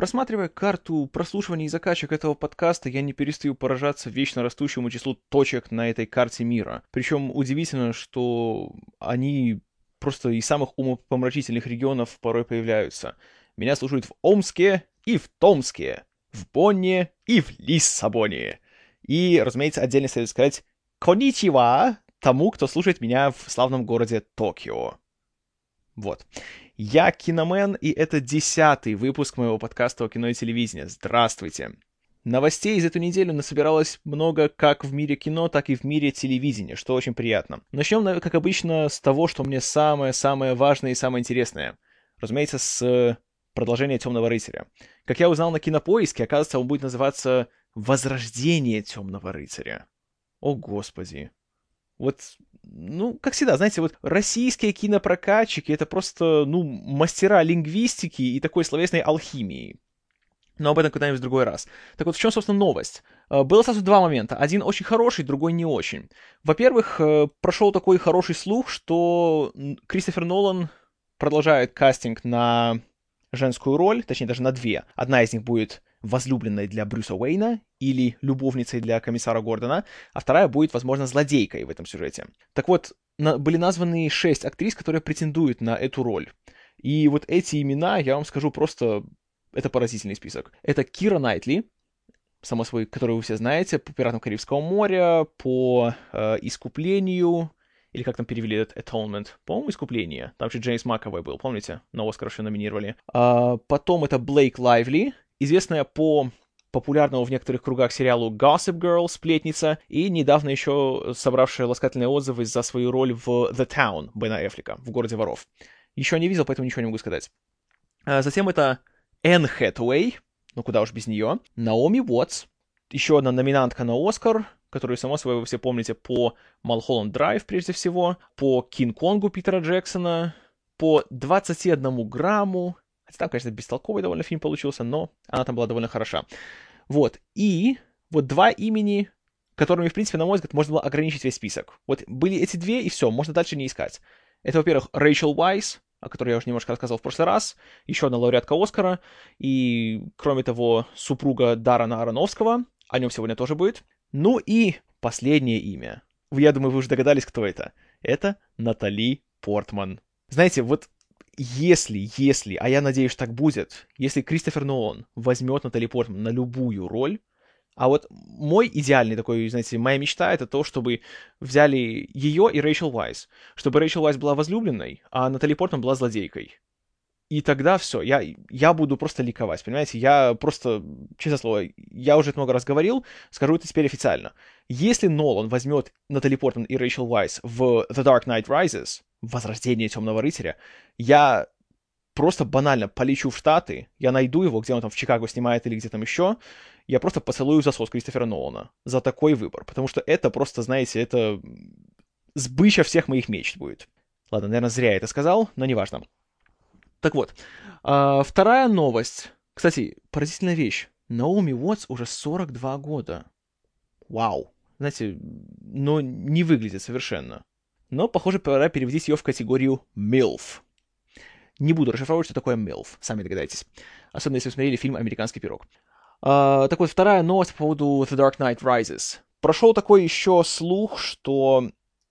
Просматривая карту прослушивания и закачек этого подкаста, я не перестаю поражаться вечно растущему числу точек на этой карте мира. Причем удивительно, что они просто из самых умопомрачительных регионов порой появляются. Меня слушают в Омске и в Томске, в Бонне и в Лиссабоне. И, разумеется, отдельно следует сказать «Коничева» тому, кто слушает меня в славном городе Токио. Вот. Я Киномен, и это десятый выпуск моего подкаста о кино и телевидении. Здравствуйте! Новостей из эту неделю насобиралось много как в мире кино, так и в мире телевидения, что очень приятно. Начнем, как обычно, с того, что мне самое-самое важное и самое интересное. Разумеется, с продолжения Темного рыцаря. Как я узнал на кинопоиске, оказывается, он будет называться Возрождение Темного рыцаря. О, господи. Вот ну, как всегда, знаете, вот российские кинопрокатчики — это просто, ну, мастера лингвистики и такой словесной алхимии. Но об этом когда-нибудь в другой раз. Так вот, в чем, собственно, новость? Э, было сразу два момента. Один очень хороший, другой не очень. Во-первых, э, прошел такой хороший слух, что Кристофер Нолан продолжает кастинг на женскую роль, точнее, даже на две. Одна из них будет возлюбленной для Брюса Уэйна или любовницей для комиссара Гордона, а вторая будет, возможно, злодейкой в этом сюжете. Так вот, на, были названы шесть актрис, которые претендуют на эту роль. И вот эти имена, я вам скажу просто, это поразительный список. Это Кира Найтли, само собой, которую вы все знаете, по «Пиратам Карибского моря», по э, «Искуплению», или как там перевели этот Atonement, по-моему, «Искупление». Там же Джеймс Маковой был, помните? На Оскар еще номинировали. А, потом это Блейк Лайвли, известная по популярному в некоторых кругах сериалу Gossip Girl, сплетница, и недавно еще собравшая ласкательные отзывы за свою роль в The Town Бена Эфлика, в «Городе воров». Еще не видел, поэтому ничего не могу сказать. А затем это Энн Хэтэуэй, ну куда уж без нее, Наоми Уотс, еще одна номинантка на Оскар, которую, само собой, вы все помните по Малхолланд Драйв, прежде всего, по Кинг-Конгу Питера Джексона, по 21 грамму, там, конечно, бестолковый довольно фильм получился, но она там была довольно хороша. Вот. И вот два имени, которыми, в принципе, на мой взгляд, можно было ограничить весь список. Вот были эти две, и все, можно дальше не искать. Это, во-первых, Рэйчел Уайс, о которой я уже немножко рассказывал в прошлый раз, еще одна лауреатка Оскара, и, кроме того, супруга Дарана Ароновского, о нем сегодня тоже будет. Ну и последнее имя. Я думаю, вы уже догадались, кто это. Это Натали Портман. Знаете, вот если, если, а я надеюсь, так будет, если Кристофер Нолан возьмет Натали Портман на любую роль, а вот мой идеальный такой, знаете, моя мечта это то, чтобы взяли ее и Рэйчел Уайс. Чтобы Рэйчел Уайс была возлюбленной, а Натали Портман была злодейкой. И тогда все, я, я буду просто ликовать, понимаете? Я просто, честное слово, я уже это много раз говорил, скажу это теперь официально. Если Нолан возьмет Натали Портман и Рэйчел Уайс в The Dark Knight Rises, Возрождение Темного Рыцаря, я просто банально полечу в Штаты, я найду его, где он там в Чикаго снимает или где там еще, я просто поцелую засос Кристофера Нолана за такой выбор, потому что это просто, знаете, это сбыча всех моих мечт будет. Ладно, наверное, зря я это сказал, но неважно. Так вот, а, вторая новость. Кстати, поразительная вещь. Наоми Уотс уже 42 года. Вау. Знаете, но не выглядит совершенно. Но, похоже, пора переводить ее в категорию MILF. Не буду расшифровывать, что такое MILF, сами догадаетесь. Особенно, если вы смотрели фильм «Американский пирог». А, так вот, вторая новость по поводу The Dark Knight Rises. Прошел такой еще слух, что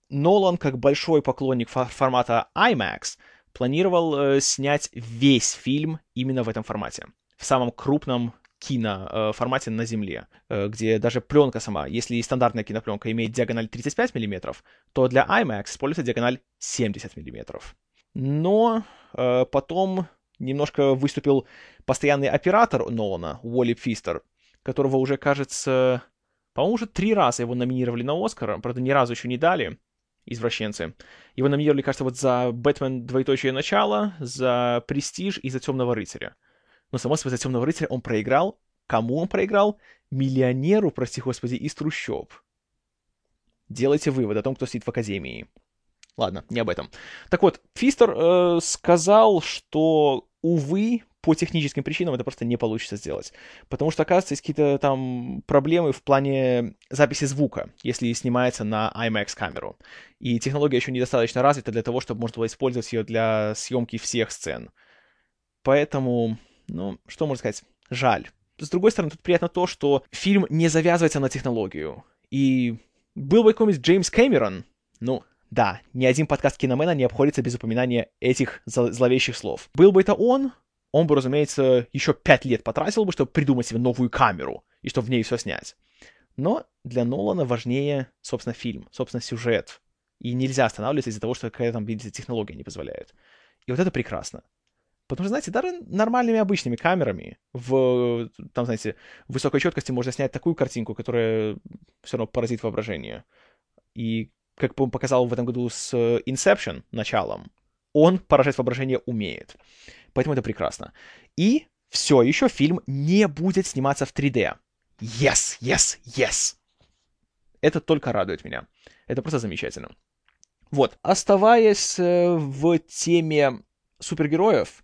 Нолан, как большой поклонник формата IMAX, планировал э, снять весь фильм именно в этом формате. В самом крупном киноформате э, на Земле, э, где даже пленка сама, если стандартная кинопленка имеет диагональ 35 мм, то для IMAX используется диагональ 70 мм. Но э, потом немножко выступил постоянный оператор Нолана, Уолли Фистер, которого уже, кажется, по-моему, уже три раза его номинировали на Оскар, правда, ни разу еще не дали, извращенцы. Его номинировали, кажется, вот за «Бэтмен. Двоеточие. Начало», за «Престиж» и за «Темного рыцаря». Но, само собой, за «Темного рыцаря» он проиграл. Кому он проиграл? Миллионеру, прости господи, из трущоб. Делайте вывод о том, кто сидит в Академии. Ладно, не об этом. Так вот, Фистер э, сказал, что, увы, по техническим причинам это просто не получится сделать. Потому что, оказывается, есть какие-то там проблемы в плане записи звука, если снимается на IMAX камеру. И технология еще недостаточно развита для того, чтобы можно было использовать ее для съемки всех сцен. Поэтому, ну, что можно сказать? Жаль. С другой стороны, тут приятно то, что фильм не завязывается на технологию. И был бы какой-нибудь Джеймс Кэмерон, ну, да, ни один подкаст Киномена не обходится без упоминания этих зловещих слов. Был бы это он, он бы, разумеется, еще пять лет потратил бы, чтобы придумать себе новую камеру, и чтобы в ней все снять. Но для Нолана важнее, собственно, фильм, собственно, сюжет. И нельзя останавливаться из-за того, что какая-то там, видите, технология не позволяет. И вот это прекрасно. Потому что, знаете, даже нормальными обычными камерами в, там, знаете, высокой четкости можно снять такую картинку, которая все равно поразит воображение. И, как показал в этом году с Inception началом, он поражать воображение умеет. Поэтому это прекрасно. И все, еще фильм не будет сниматься в 3D. Yes, yes, yes. Это только радует меня. Это просто замечательно. Вот, оставаясь э, в теме супергероев,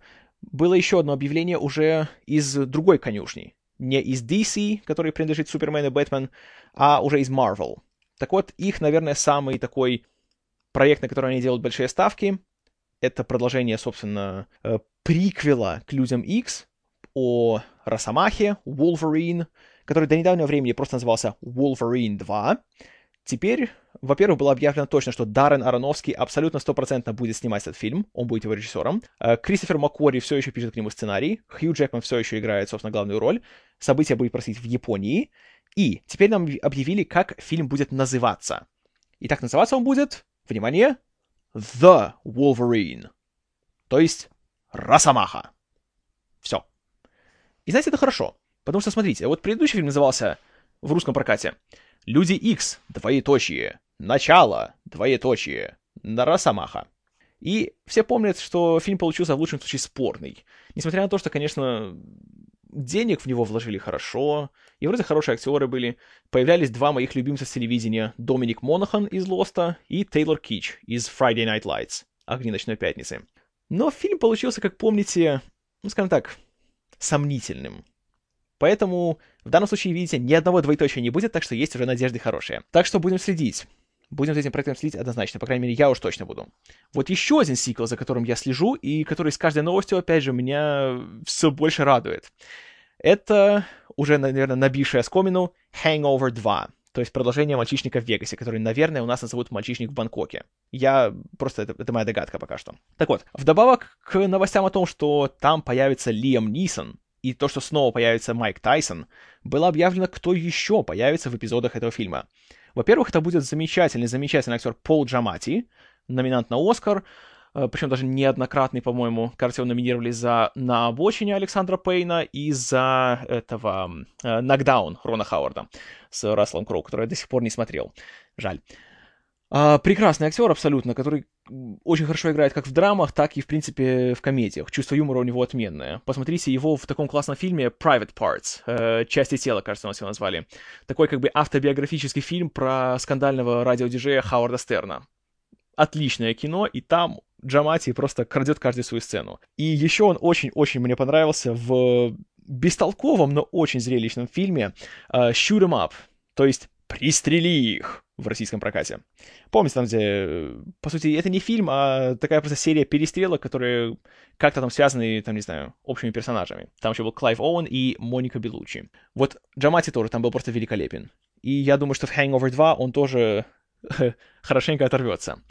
было еще одно объявление уже из другой конюшни. Не из DC, который принадлежит Супермен и Бэтмен, а уже из Marvel. Так вот, их, наверное, самый такой проект, на который они делают большие ставки, это продолжение, собственно, э, приквела к Людям X о Росомахе, Wolverine, который до недавнего времени просто назывался Wolverine 2. Теперь, во-первых, было объявлено точно, что Даррен Аронофский абсолютно стопроцентно будет снимать этот фильм, он будет его режиссером. Э, Кристофер Маккори все еще пишет к нему сценарий, Хью Джекман все еще играет, собственно, главную роль. События будет происходить в Японии. И теперь нам объявили, как фильм будет называться. И так называться он будет, внимание, The Wolverine. То есть Росомаха. Все. И знаете, это хорошо. Потому что, смотрите, вот предыдущий фильм назывался в русском прокате «Люди X, двоеточие, начало, двоеточие, на Росомаха». И все помнят, что фильм получился в лучшем случае спорный. Несмотря на то, что, конечно, денег в него вложили хорошо, и вроде хорошие актеры были. Появлялись два моих любимца с телевидения, Доминик Монахан из Лоста и Тейлор Кич из Friday Night Lights, Огни ночной пятницы. Но фильм получился, как помните, ну, скажем так, сомнительным. Поэтому в данном случае, видите, ни одного двоеточия не будет, так что есть уже надежды хорошие. Так что будем следить. Будем за этим проектом следить однозначно, по крайней мере, я уж точно буду. Вот еще один сиквел, за которым я слежу, и который с каждой новостью, опять же, меня все больше радует. Это уже, наверное, набившая скомину Hangover 2. То есть продолжение «Мальчишника в Вегасе», который, наверное, у нас назовут «Мальчишник в Бангкоке». Я... Просто... Это, это моя догадка пока что. Так вот, вдобавок к новостям о том, что там появится Лиам Нисон, и то, что снова появится Майк Тайсон, было объявлено, кто еще появится в эпизодах этого фильма. Во-первых, это будет замечательный, замечательный актер Пол Джамати, номинант на Оскар, Э, причем даже неоднократный, по-моему, кажется, номинировали за «На обочине» Александра Пейна и за этого «Нокдаун» Рона Хауарда с Расселом Кроу, который я до сих пор не смотрел. Жаль. А, прекрасный актер абсолютно, который очень хорошо играет как в драмах, так и, в принципе, в комедиях. Чувство юмора у него отменное. Посмотрите его в таком классном фильме Private Parts, э, «Части тела», кажется, у нас его назвали. Такой как бы автобиографический фильм про скандального радиодиджея Хауарда Стерна. Отличное кино, и там Джамати просто крадет каждую свою сцену. И еще он очень-очень мне понравился в бестолковом, но очень зрелищном фильме э, Shoot 'em Up, то есть «Пристрели их» в российском прокате. Помните, там, где, по сути, это не фильм, а такая просто серия перестрелок, которые как-то там связаны, там, не знаю, общими персонажами. Там еще был Клайв Оуэн и Моника Беллуччи. Вот Джамати тоже там был просто великолепен. И я думаю, что в Hangover 2 он тоже хорошенько оторвется.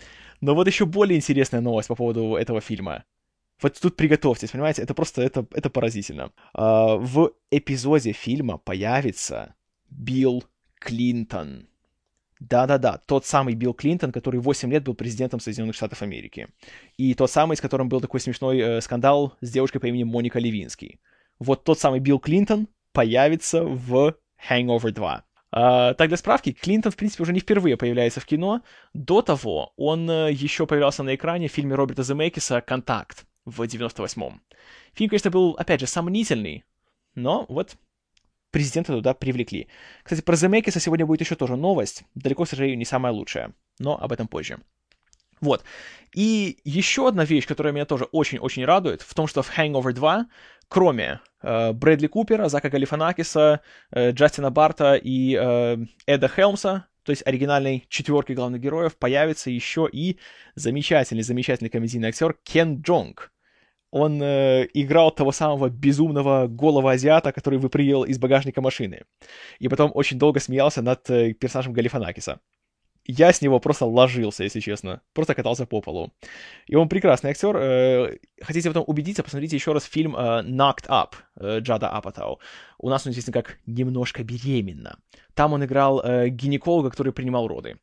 Но вот еще более интересная новость по поводу этого фильма. Вот тут приготовьтесь, понимаете, это просто, это, это поразительно. Uh, в эпизоде фильма появится Билл Клинтон. Да-да-да, тот самый Билл Клинтон, который 8 лет был президентом Соединенных Штатов Америки. И тот самый, с которым был такой смешной э, скандал с девушкой по имени Моника Левинский. Вот тот самый Билл Клинтон появится в Hangover 2. Uh, так, для справки, Клинтон, в принципе, уже не впервые появляется в кино. До того он uh, еще появлялся на экране в фильме Роберта Земекиса «Контакт» в 98-м. Фильм, конечно, был, опять же, сомнительный, но вот президента туда привлекли. Кстати, про Земекиса сегодня будет еще тоже новость. Далеко, к сожалению, не самая лучшая, но об этом позже. Вот. И еще одна вещь, которая меня тоже очень-очень радует, в том, что в Hangover 2, кроме э, Брэдли Купера, Зака Галифанакиса, э, Джастина Барта и э, Эда Хелмса, то есть оригинальной четверки главных героев, появится еще и замечательный-замечательный комедийный актер Кен Джонг. Он э, играл того самого безумного голого азиата, который выпрыгивал из багажника машины. И потом очень долго смеялся над э, персонажем Галифанакиса. Я с него просто ложился, если честно. Просто катался по полу. И он прекрасный актер. Э, хотите в этом убедиться, посмотрите еще раз фильм э, Knocked Up э, Джада Апатау. У нас он известен как «Немножко беременна». Там он играл гинеколога, который принимал роды.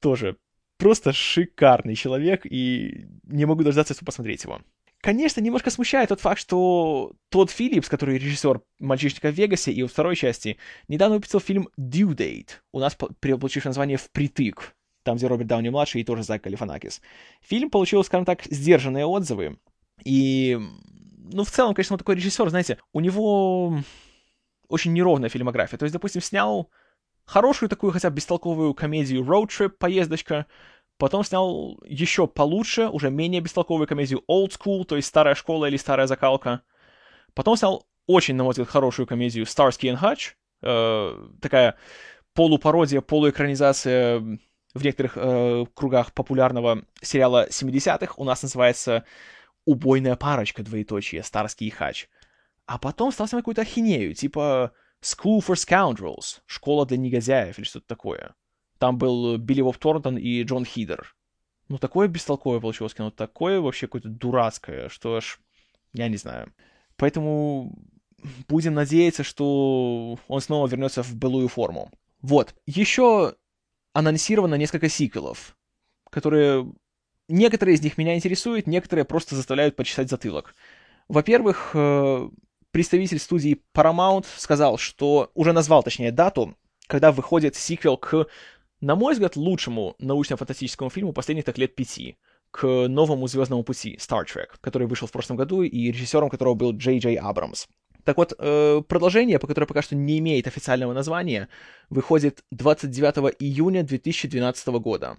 Тоже просто шикарный человек, и не могу дождаться, чтобы посмотреть его. Конечно, немножко смущает тот факт, что тот Филлипс, который режиссер «Мальчишника в Вегасе» и во второй части, недавно выпустил фильм «Due Date», у нас получивший название «Впритык», там, где Роберт Дауни-младший и тоже Зак Калифанакис. Фильм получил, скажем так, сдержанные отзывы, и, ну, в целом, конечно, он такой режиссер, знаете, у него очень неровная фильмография. То есть, допустим, снял хорошую такую хотя бы бестолковую комедию «Road Trip», «Поездочка», Потом снял еще получше, уже менее бестолковую комедию Old School, то есть старая школа или старая закалка. Потом снял очень, на мой взгляд, хорошую комедию Starsky and Hutch, э, такая полупародия, полуэкранизация в некоторых э, кругах популярного сериала 70-х. У нас называется «Убойная парочка», двоеточие, Старский и Хач. А потом стал снимать какую-то ахинею, типа «School for Scoundrels», «Школа для негодяев» или что-то такое. Там был Билли Боб Торнтон и Джон Хидер. Ну, такое бестолковое получилось кино, такое вообще какое-то дурацкое, что аж, я не знаю. Поэтому будем надеяться, что он снова вернется в былую форму. Вот. Еще анонсировано несколько сиквелов, которые... Некоторые из них меня интересуют, некоторые просто заставляют почесать затылок. Во-первых, э, представитель студии Paramount сказал, что уже назвал, точнее, дату, когда выходит сиквел к на мой взгляд, лучшему научно-фантастическому фильму последних так лет пяти, к новому «Звездному пути» Star Trek, который вышел в прошлом году, и режиссером которого был Джей Джей Абрамс. Так вот, э, продолжение, по которое пока что не имеет официального названия, выходит 29 июня 2012 года.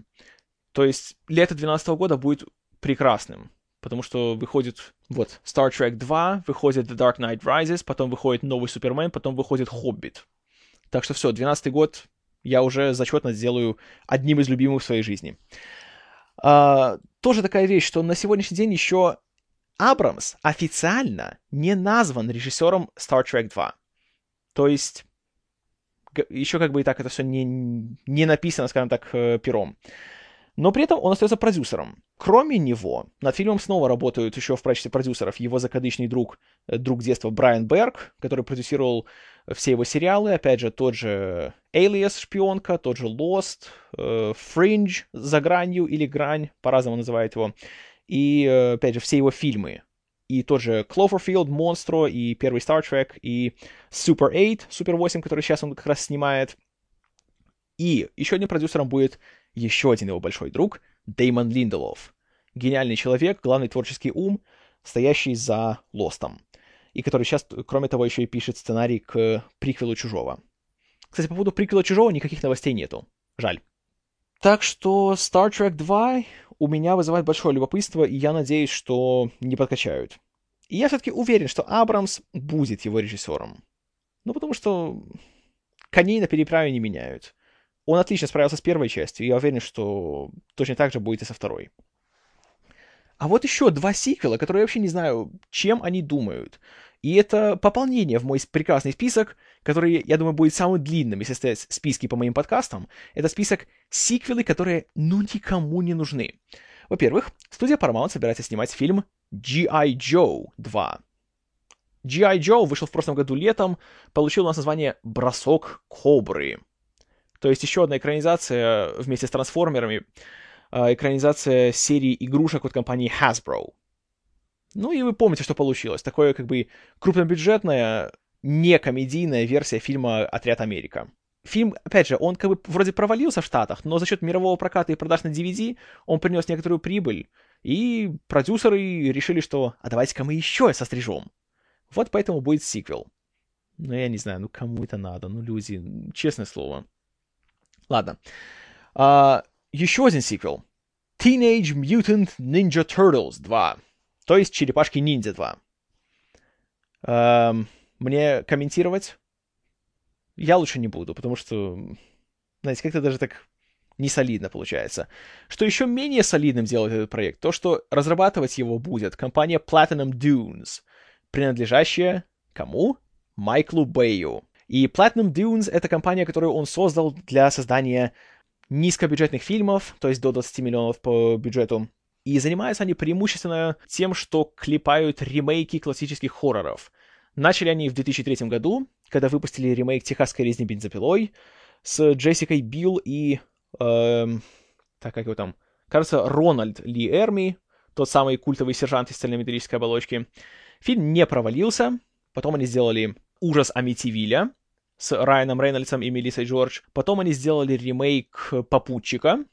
То есть лето 2012 года будет прекрасным, потому что выходит вот Star Trek 2, выходит The Dark Knight Rises, потом выходит новый Супермен, потом выходит Хоббит. Так что все, 12 год я уже зачетно сделаю одним из любимых в своей жизни. А, тоже такая вещь, что на сегодняшний день еще Абрамс официально не назван режиссером Star Trek 2. То есть еще как бы и так это все не, не написано, скажем так, э, пером но при этом он остается продюсером. Кроме него, над фильмом снова работают еще в качестве продюсеров его закадычный друг, э, друг детства Брайан Берг, который продюсировал все его сериалы, опять же, тот же Alias шпионка, тот же Lost, э, Fringe за гранью или грань, по-разному называют его, и, э, опять же, все его фильмы. И тот же Cloverfield, Monstro, и первый Star Trek, и Super 8, Super 8, который сейчас он как раз снимает. И еще одним продюсером будет еще один его большой друг Деймон Линделов. Гениальный человек, главный творческий ум, стоящий за Лостом. И который сейчас, кроме того, еще и пишет сценарий к приквелу Чужого. Кстати, по поводу приквела Чужого никаких новостей нету. Жаль. Так что Star Trek 2 у меня вызывает большое любопытство, и я надеюсь, что не подкачают. И я все-таки уверен, что Абрамс будет его режиссером. Ну, потому что коней на переправе не меняют. Он отлично справился с первой частью, и я уверен, что точно так же будет и со второй. А вот еще два сиквела, которые я вообще не знаю, чем они думают. И это пополнение в мой прекрасный список, который, я думаю, будет самым длинным, если стоять списки по моим подкастам. Это список сиквелы, которые ну никому не нужны. Во-первых, студия Paramount собирается снимать фильм G.I. Joe 2. G.I. Joe вышел в прошлом году летом, получил у нас название «Бросок Кобры». То есть еще одна экранизация вместе с трансформерами, экранизация серии игрушек от компании Hasbro. Ну и вы помните, что получилось. Такое как бы крупнобюджетная, не комедийная версия фильма «Отряд Америка». Фильм, опять же, он как бы вроде провалился в Штатах, но за счет мирового проката и продаж на DVD он принес некоторую прибыль, и продюсеры решили, что «а давайте-ка мы еще сострижем». Вот поэтому будет сиквел. Ну, я не знаю, ну кому это надо, ну люди, честное слово. Ладно. А, еще один сиквел. Teenage Mutant Ninja Turtles 2. То есть Черепашки-ниндзя 2. А, мне комментировать? Я лучше не буду, потому что, знаете, как-то даже так Не солидно получается. Что еще менее солидным делает этот проект, то, что разрабатывать его будет компания Platinum Dunes, принадлежащая кому? Майклу Бэю. И Platinum Dunes — это компания, которую он создал для создания низкобюджетных фильмов, то есть до 20 миллионов по бюджету. И занимаются они преимущественно тем, что клепают ремейки классических хорроров. Начали они в 2003 году, когда выпустили ремейк «Техасской резни бензопилой» с Джессикой Билл и... Эм, так, как его там? Кажется, Рональд Ли Эрми, тот самый культовый сержант из цельнометрической оболочки. Фильм не провалился. Потом они сделали «Ужас Амитивиля», с Райаном Рейнольдсом и Мелиссой Джордж. Потом они сделали ремейк «Попутчика».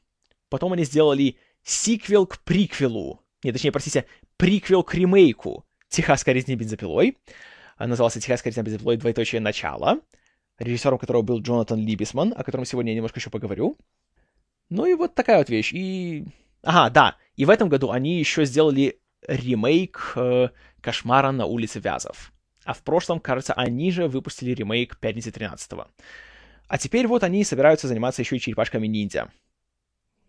Потом они сделали сиквел к приквелу. Не, точнее, простите, приквел к ремейку «Техасской резни бензопилой». Назывался «Техасская резня бензопилой. Двоеточие начало», режиссером которого был Джонатан Либисман, о котором сегодня я немножко еще поговорю. Ну и вот такая вот вещь. И... Ага, да. И в этом году они еще сделали ремейк э, «Кошмара на улице Вязов». А в прошлом, кажется, они же выпустили ремейк «Пятницы 13-го». А теперь вот они собираются заниматься еще и черепашками ниндзя.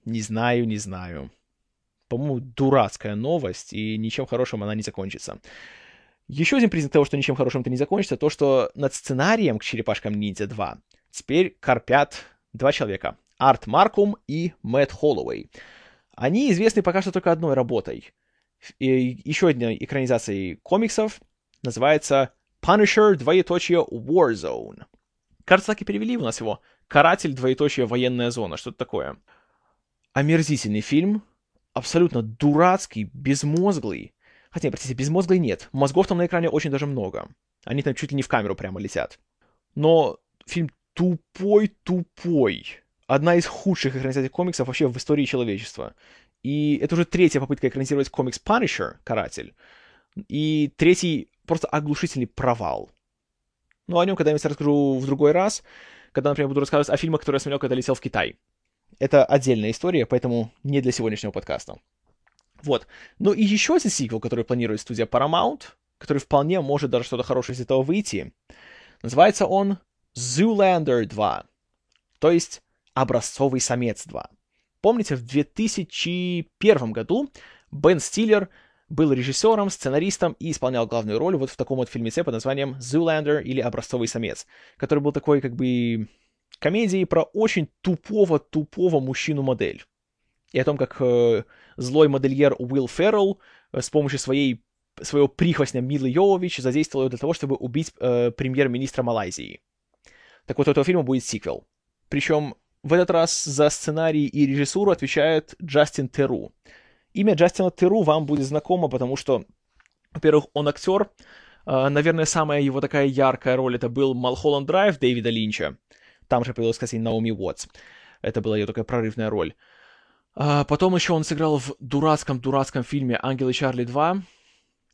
Не знаю, не знаю. По-моему, дурацкая новость, и ничем хорошим она не закончится. Еще один признак того, что ничем хорошим это не закончится, то, что над сценарием к «Черепашкам ниндзя 2» теперь корпят два человека. Арт Маркум и Мэтт Холлоуэй. Они известны пока что только одной работой. И еще одной экранизацией комиксов — называется Punisher, двоеточие, Warzone. Кажется, так и перевели у нас его. Каратель, двоеточие, военная зона. Что-то такое. Омерзительный фильм. Абсолютно дурацкий, безмозглый. Хотя, простите, безмозглый нет. Мозгов там на экране очень даже много. Они там чуть ли не в камеру прямо летят. Но фильм тупой-тупой. Одна из худших экранизаций комиксов вообще в истории человечества. И это уже третья попытка экранизировать комикс Punisher, Каратель. И третий просто оглушительный провал. Ну, о нем когда-нибудь расскажу в другой раз, когда, например, буду рассказывать о фильмах, которые я смотрел, когда летел в Китай. Это отдельная история, поэтому не для сегодняшнего подкаста. Вот. Ну и еще один сиквел, который планирует студия Paramount, который вполне может даже что-то хорошее из этого выйти. Называется он Zoolander 2. То есть Образцовый самец 2. Помните, в 2001 году Бен Стиллер был режиссером, сценаристом и исполнял главную роль вот в таком вот фильмеце под названием «Zoolander» или «Образцовый самец», который был такой как бы комедией про очень тупого-тупого мужчину-модель. И о том, как э, злой модельер Уилл Феррелл э, с помощью своей, своего прихвостня Милы Йовович задействовал ее для того, чтобы убить э, премьер-министра Малайзии. Так вот, у этого фильма будет сиквел. Причем в этот раз за сценарий и режиссуру отвечает Джастин Теру, Имя Джастина Теру вам будет знакомо, потому что, во-первых, он актер. А, наверное, самая его такая яркая роль это был Малхолланд Драйв Дэвида Линча. Там же появилась, кстати, Наоми Уотс. Это была ее такая прорывная роль. А потом еще он сыграл в дурацком-дурацком фильме «Ангелы Чарли 2».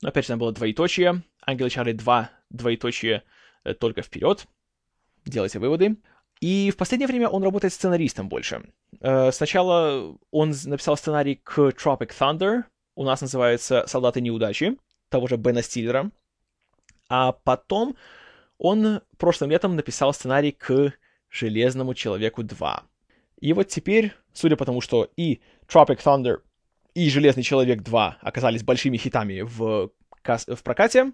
Опять же, там было двоеточие. «Ангелы Чарли 2», двоеточие, э, только вперед. Делайте выводы. И в последнее время он работает сценаристом больше. Э, сначала он написал сценарий к Tropic Thunder, у нас называется «Солдаты неудачи», того же Бена Стиллера. А потом он прошлым летом написал сценарий к «Железному человеку 2». И вот теперь, судя по тому, что и Tropic Thunder, и «Железный человек 2» оказались большими хитами в, в прокате,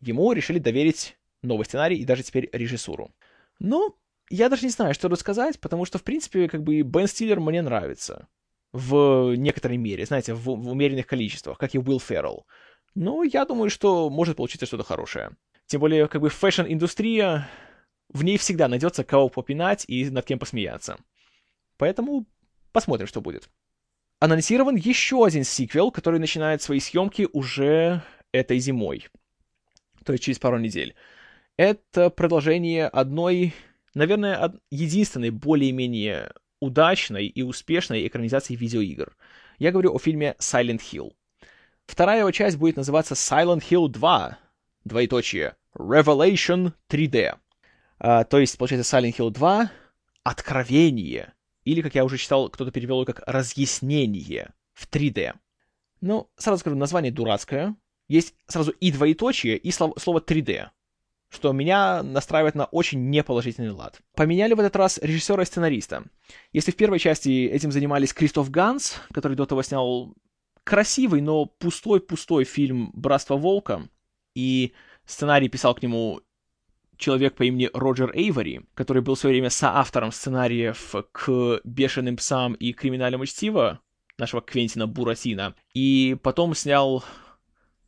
ему решили доверить новый сценарий и даже теперь режиссуру. Но я даже не знаю, что рассказать, потому что, в принципе, как бы Бен Стиллер мне нравится. В некоторой мере, знаете, в, в умеренных количествах, как и Уилл Феррелл. Но я думаю, что может получиться что-то хорошее. Тем более, как бы фэшн-индустрия, в ней всегда найдется кого попинать и над кем посмеяться. Поэтому посмотрим, что будет. Анонсирован еще один сиквел, который начинает свои съемки уже этой зимой. То есть через пару недель. Это продолжение одной наверное, единственной более-менее удачной и успешной экранизации видеоигр. Я говорю о фильме Silent Hill. Вторая его часть будет называться Silent Hill 2, двоеточие, Revelation 3D. А, то есть, получается, Silent Hill 2 — Откровение. Или, как я уже читал, кто-то перевел как Разъяснение в 3D. Ну, сразу скажу, название дурацкое. Есть сразу и двоеточие, и слово 3D. Что меня настраивает на очень неположительный лад. Поменяли в этот раз режиссера и сценариста. Если в первой части этим занимались Кристоф Ганс, который до того снял красивый, но пустой-пустой фильм «Братство Волка», и сценарий писал к нему человек по имени Роджер Эйвори, который был в свое время соавтором сценариев к «Бешеным псам» и «Криминальному чтиво», нашего Квентина Буратино, и потом снял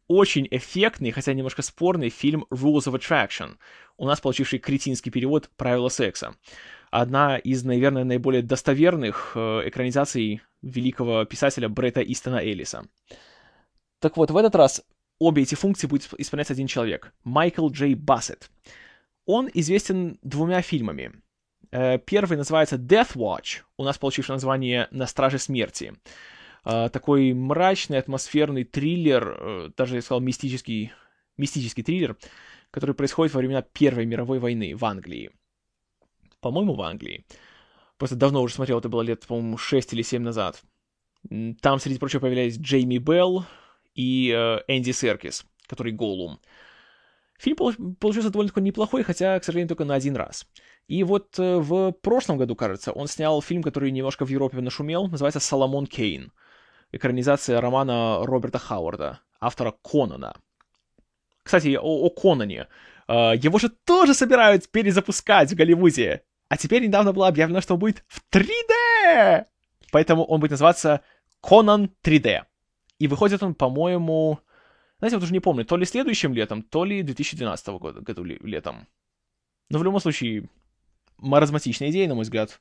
очень эффектный, хотя немножко спорный фильм Rules of Attraction, у нас получивший кретинский перевод «Правила секса». Одна из, наверное, наиболее достоверных э, экранизаций великого писателя Бретта Истона Эллиса. Так вот, в этот раз обе эти функции будет исполнять один человек — Майкл Джей Бассет. Он известен двумя фильмами. Э, первый называется Death Watch, у нас получивший название «На страже смерти». Uh, такой мрачный, атмосферный триллер, uh, даже, я сказал, мистический, мистический триллер, который происходит во времена Первой мировой войны в Англии. По-моему, в Англии. Просто давно уже смотрел, это было лет, по-моему, 6 или 7 назад. Там, среди прочего, появлялись Джейми Белл и uh, Энди Серкис, который Голум. Фильм получился довольно-таки неплохой, хотя, к сожалению, только на один раз. И вот э, в прошлом году, кажется, он снял фильм, который немножко в Европе нашумел, называется «Соломон Кейн» экранизация романа Роберта Хауарда, автора Конана. Кстати, о, о Конане. Uh, его же тоже собирают перезапускать в Голливуде. А теперь недавно было объявлено, что он будет в 3D! Поэтому он будет называться Конан 3D. И выходит он, по-моему... Знаете, вот уже не помню, то ли следующим летом, то ли 2012 года, году летом. Но в любом случае, маразматичная идея, на мой взгляд.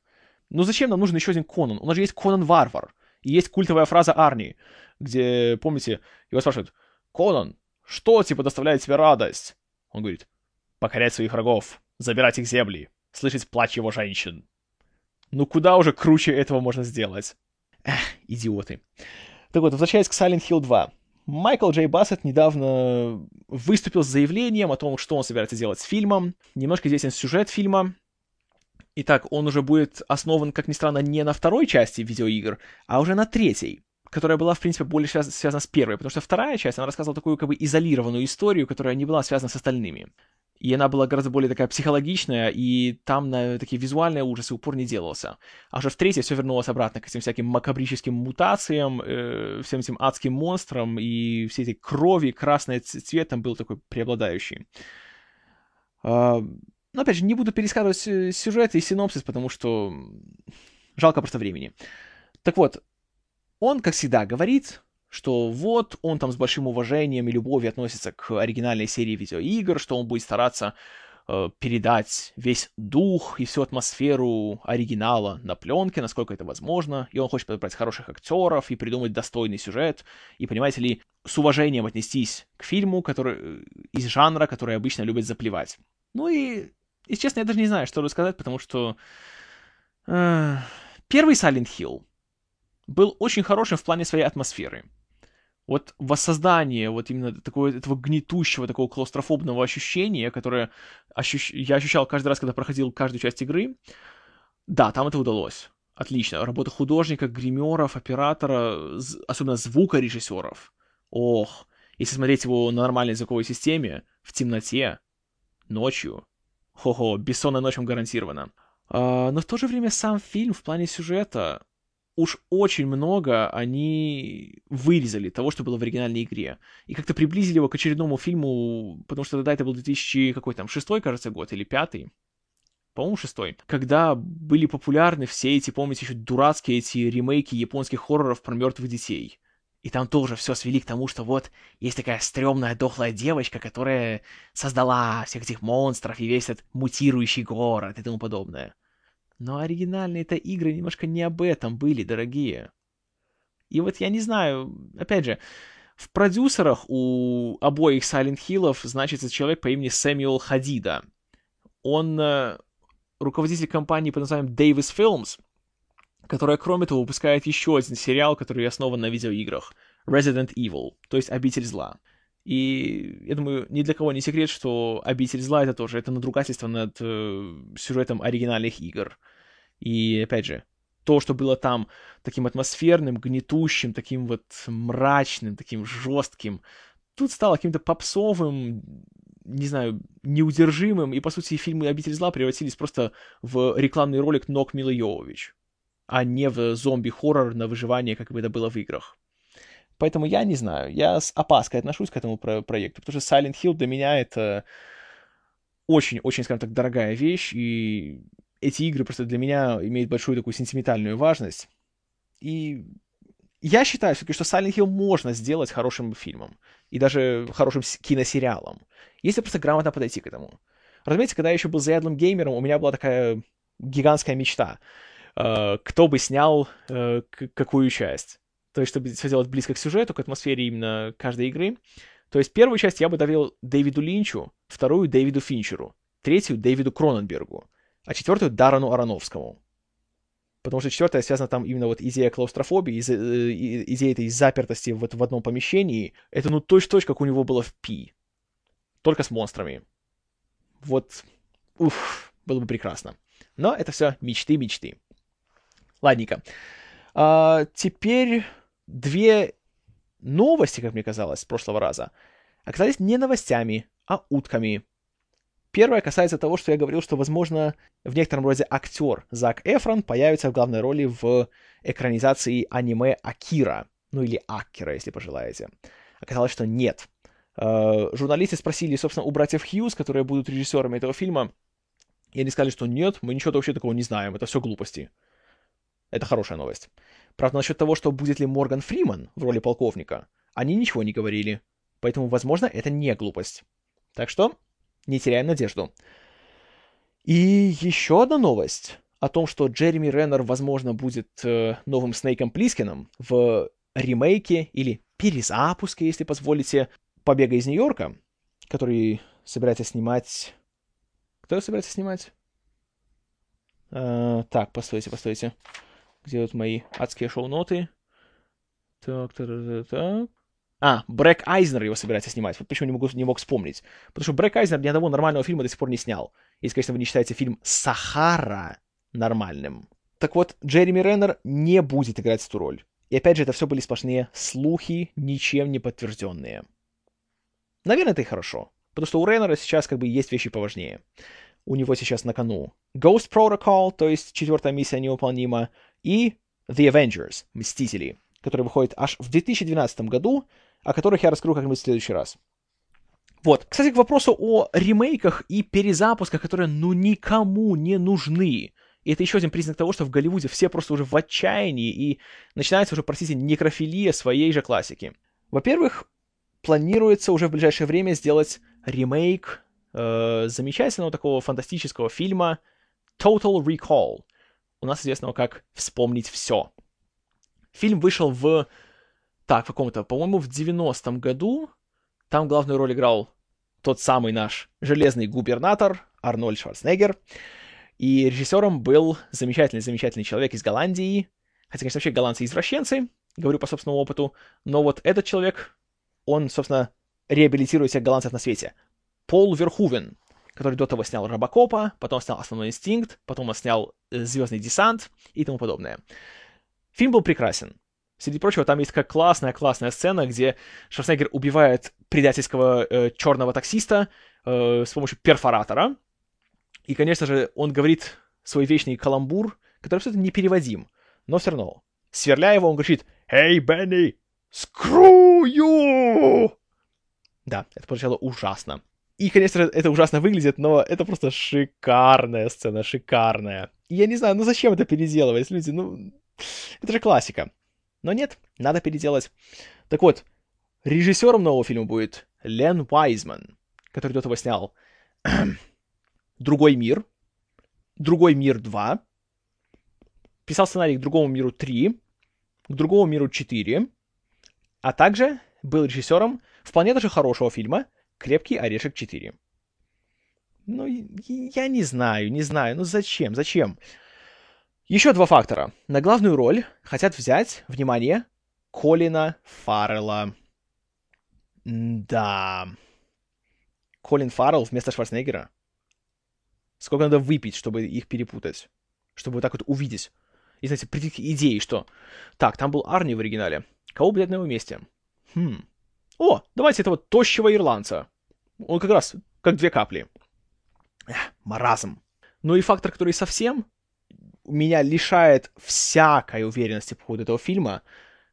Ну зачем нам нужен еще один Конан? У нас же есть Конан Варвар. И есть культовая фраза Арни, где, помните, его спрашивают, «Конан, что, типа, доставляет тебе радость?» Он говорит, «Покорять своих врагов, забирать их земли, слышать плач его женщин». Ну куда уже круче этого можно сделать? Эх, идиоты. Так вот, возвращаясь к Silent Hill 2. Майкл Джей Бассет недавно выступил с заявлением о том, что он собирается делать с фильмом. Немножко известен сюжет фильма. Итак, он уже будет основан, как ни странно, не на второй части видеоигр, а уже на третьей, которая была, в принципе, более связ- связана с первой, потому что вторая часть, она рассказывала такую как бы изолированную историю, которая не была связана с остальными. И она была гораздо более такая психологичная, и там на такие визуальные ужасы упор не делался. А уже в третьей все вернулось обратно к этим всяким макабрическим мутациям, э, всем этим адским монстрам, и всей этой крови, красный цвет там был такой преобладающий. А, но опять же, не буду пересказывать сюжет и синопсис, потому что жалко просто времени. Так вот, он, как всегда, говорит, что вот он там с большим уважением и любовью относится к оригинальной серии видеоигр, что он будет стараться э, передать весь дух и всю атмосферу оригинала на пленке, насколько это возможно, и он хочет подобрать хороших актеров и придумать достойный сюжет, и, понимаете ли, с уважением отнестись к фильму, который э, из жанра, который обычно любят заплевать. Ну и и, честно, я даже не знаю, что рассказать, потому что... Э, первый Silent Hill был очень хорошим в плане своей атмосферы. Вот воссоздание вот именно такого, этого гнетущего, такого клаустрофобного ощущения, которое ощущ... я ощущал каждый раз, когда проходил каждую часть игры, да, там это удалось. Отлично. Работа художника, гримеров, оператора, особенно звукорежиссеров. Ох, если смотреть его на нормальной звуковой системе, в темноте, ночью, Хо-хо, бессонная ночь вам гарантирована. А, но в то же время сам фильм в плане сюжета уж очень много они вырезали того, что было в оригинальной игре. И как-то приблизили его к очередному фильму, потому что тогда это был 2000, какой там, шестой, кажется, год, или пятый. По-моему, шестой. Когда были популярны все эти, помните, еще дурацкие эти ремейки японских хорроров про мертвых детей. И там тоже все свели к тому, что вот есть такая стрёмная дохлая девочка, которая создала всех этих монстров и весь этот мутирующий город и тому подобное. Но оригинальные-то игры немножко не об этом были, дорогие. И вот я не знаю, опять же, в продюсерах у обоих Silent Hill'ов значится человек по имени Сэмюэл Хадида. Он э, руководитель компании под названием Davis Films — которая, кроме того, выпускает еще один сериал, который основан на видеоиграх. Resident Evil, то есть Обитель Зла. И я думаю, ни для кого не секрет, что Обитель Зла это тоже, это надругательство над э, сюжетом оригинальных игр. И, опять же, то, что было там таким атмосферным, гнетущим, таким вот мрачным, таким жестким, тут стало каким-то попсовым, не знаю, неудержимым, и, по сути, фильмы «Обитель зла» превратились просто в рекламный ролик Нок Мила Йовович, а не в зомби-хоррор на выживание, как бы это было в играх. Поэтому я не знаю, я с опаской отношусь к этому про- проекту, потому что Silent Hill для меня это очень-очень, скажем так, дорогая вещь, и эти игры просто для меня имеют большую такую сентиментальную важность. И я считаю все-таки, что Silent Hill можно сделать хорошим фильмом. И даже хорошим киносериалом. Если просто грамотно подойти к этому. Разумеется, когда я еще был заядлым геймером, у меня была такая гигантская мечта. Э, кто бы снял э, какую часть. То есть, чтобы все делать близко к сюжету, к атмосфере именно каждой игры. То есть, первую часть я бы доверил Дэвиду Линчу, вторую — Дэвиду Финчеру, третью — Дэвиду Кроненбергу, а четвертую — Дарану Ароновскому. Потому что четвертое связано там именно вот идея клаустрофобии, э, идея этой запертости вот в одном помещении. Это ну точь-точь, как у него было в Пи. Только с монстрами. Вот, уф, было бы прекрасно. Но это все мечты-мечты. Ладненько. А, теперь две новости, как мне казалось, с прошлого раза, оказались не новостями, а утками. Первое касается того, что я говорил, что, возможно, в некотором роде актер Зак Эфрон появится в главной роли в экранизации аниме Акира. Ну или Акира, если пожелаете. Оказалось, что нет. Э, журналисты спросили, собственно, у братьев Хьюз, которые будут режиссерами этого фильма, и они сказали, что нет, мы ничего вообще такого не знаем, это все глупости. Это хорошая новость. Правда, насчет того, что будет ли Морган Фриман в роли полковника, они ничего не говорили. Поэтому, возможно, это не глупость. Так что не теряем надежду. И еще одна новость о том, что Джереми Реннер, возможно, будет э, новым Снейком Плискином в ремейке или перезапуске, если позволите, «Побега из Нью-Йорка», который собирается снимать... Кто собирается снимать? Э, так, постойте, постойте. Где вот мои адские шоу-ноты? Так, так, так, так. А, Брэк Айзнер его собирается снимать. Вот почему не, могу, не мог вспомнить. Потому что Брэк Айзнер ни одного нормального фильма до сих пор не снял. Если, конечно, вы не считаете фильм «Сахара» нормальным. Так вот, Джереми Реннер не будет играть эту роль. И опять же, это все были сплошные слухи, ничем не подтвержденные. Наверное, это и хорошо. Потому что у Реннера сейчас как бы есть вещи поважнее. У него сейчас на кону Ghost Protocol, то есть четвертая миссия невыполнима, и The Avengers, Мстители, который выходит аж в 2012 году, о которых я расскажу как-нибудь в следующий раз. Вот. Кстати, к вопросу о ремейках и перезапусках, которые ну никому не нужны. И это еще один признак того, что в Голливуде все просто уже в отчаянии, и начинается уже, простите, некрофилия своей же классики. Во-первых, планируется уже в ближайшее время сделать ремейк э, замечательного такого фантастического фильма Total Recall. У нас известного как «Вспомнить все». Фильм вышел в так, в каком-то, по-моему, в 90-м году. Там главную роль играл тот самый наш железный губернатор Арнольд Шварценеггер. И режиссером был замечательный-замечательный человек из Голландии. Хотя, конечно, вообще голландцы извращенцы, говорю по собственному опыту. Но вот этот человек, он, собственно, реабилитирует всех голландцев на свете. Пол Верхувен, который до того снял Робокопа, потом снял Основной инстинкт, потом он снял э, Звездный десант и тому подобное. Фильм был прекрасен. Среди прочего, там есть такая классная-классная сцена, где Шварценеггер убивает предательского э, черного таксиста э, с помощью перфоратора. И, конечно же, он говорит свой вечный каламбур, который абсолютно непереводим. Но все равно, сверляя его, он говорит «Hey, Бенни, you!» Да, это прозвучало ужасно. И, конечно это ужасно выглядит, но это просто шикарная сцена, шикарная. И я не знаю, ну зачем это переделывать, люди, ну... Это же классика. Но нет, надо переделать. Так вот, режиссером нового фильма будет Лен Уайзман, который до этого снял «Другой мир», «Другой мир 2», писал сценарий к «Другому миру 3», к «Другому миру 4», а также был режиссером вполне даже хорошего фильма «Крепкий орешек 4». Ну, я не знаю, не знаю, ну зачем, зачем? Еще два фактора. На главную роль хотят взять, внимание, Колина Фаррелла. Да. Колин Фаррелл вместо Шварценеггера. Сколько надо выпить, чтобы их перепутать? Чтобы вот так вот увидеть. И, знаете, прийти к идее, что... Так, там был Арни в оригинале. Кого взять на его месте? Хм. О, давайте этого тощего ирландца. Он как раз как две капли. Эх, маразм. Ну и фактор, который совсем меня лишает всякой уверенности по поводу этого фильма,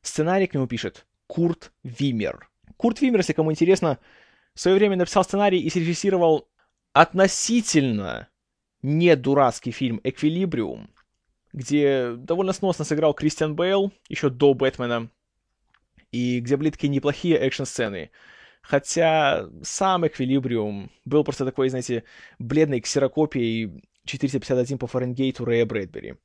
сценарий к нему пишет Курт Вимер. Курт Вимер, если кому интересно, в свое время написал сценарий и срежиссировал относительно не дурацкий фильм «Эквилибриум», где довольно сносно сыграл Кристиан Бейл еще до Бэтмена, и где были такие неплохие экшн-сцены. Хотя сам Эквилибриум был просто такой, знаете, бледной ксерокопией 451 по Фаренгейту Рэя Брэдбери.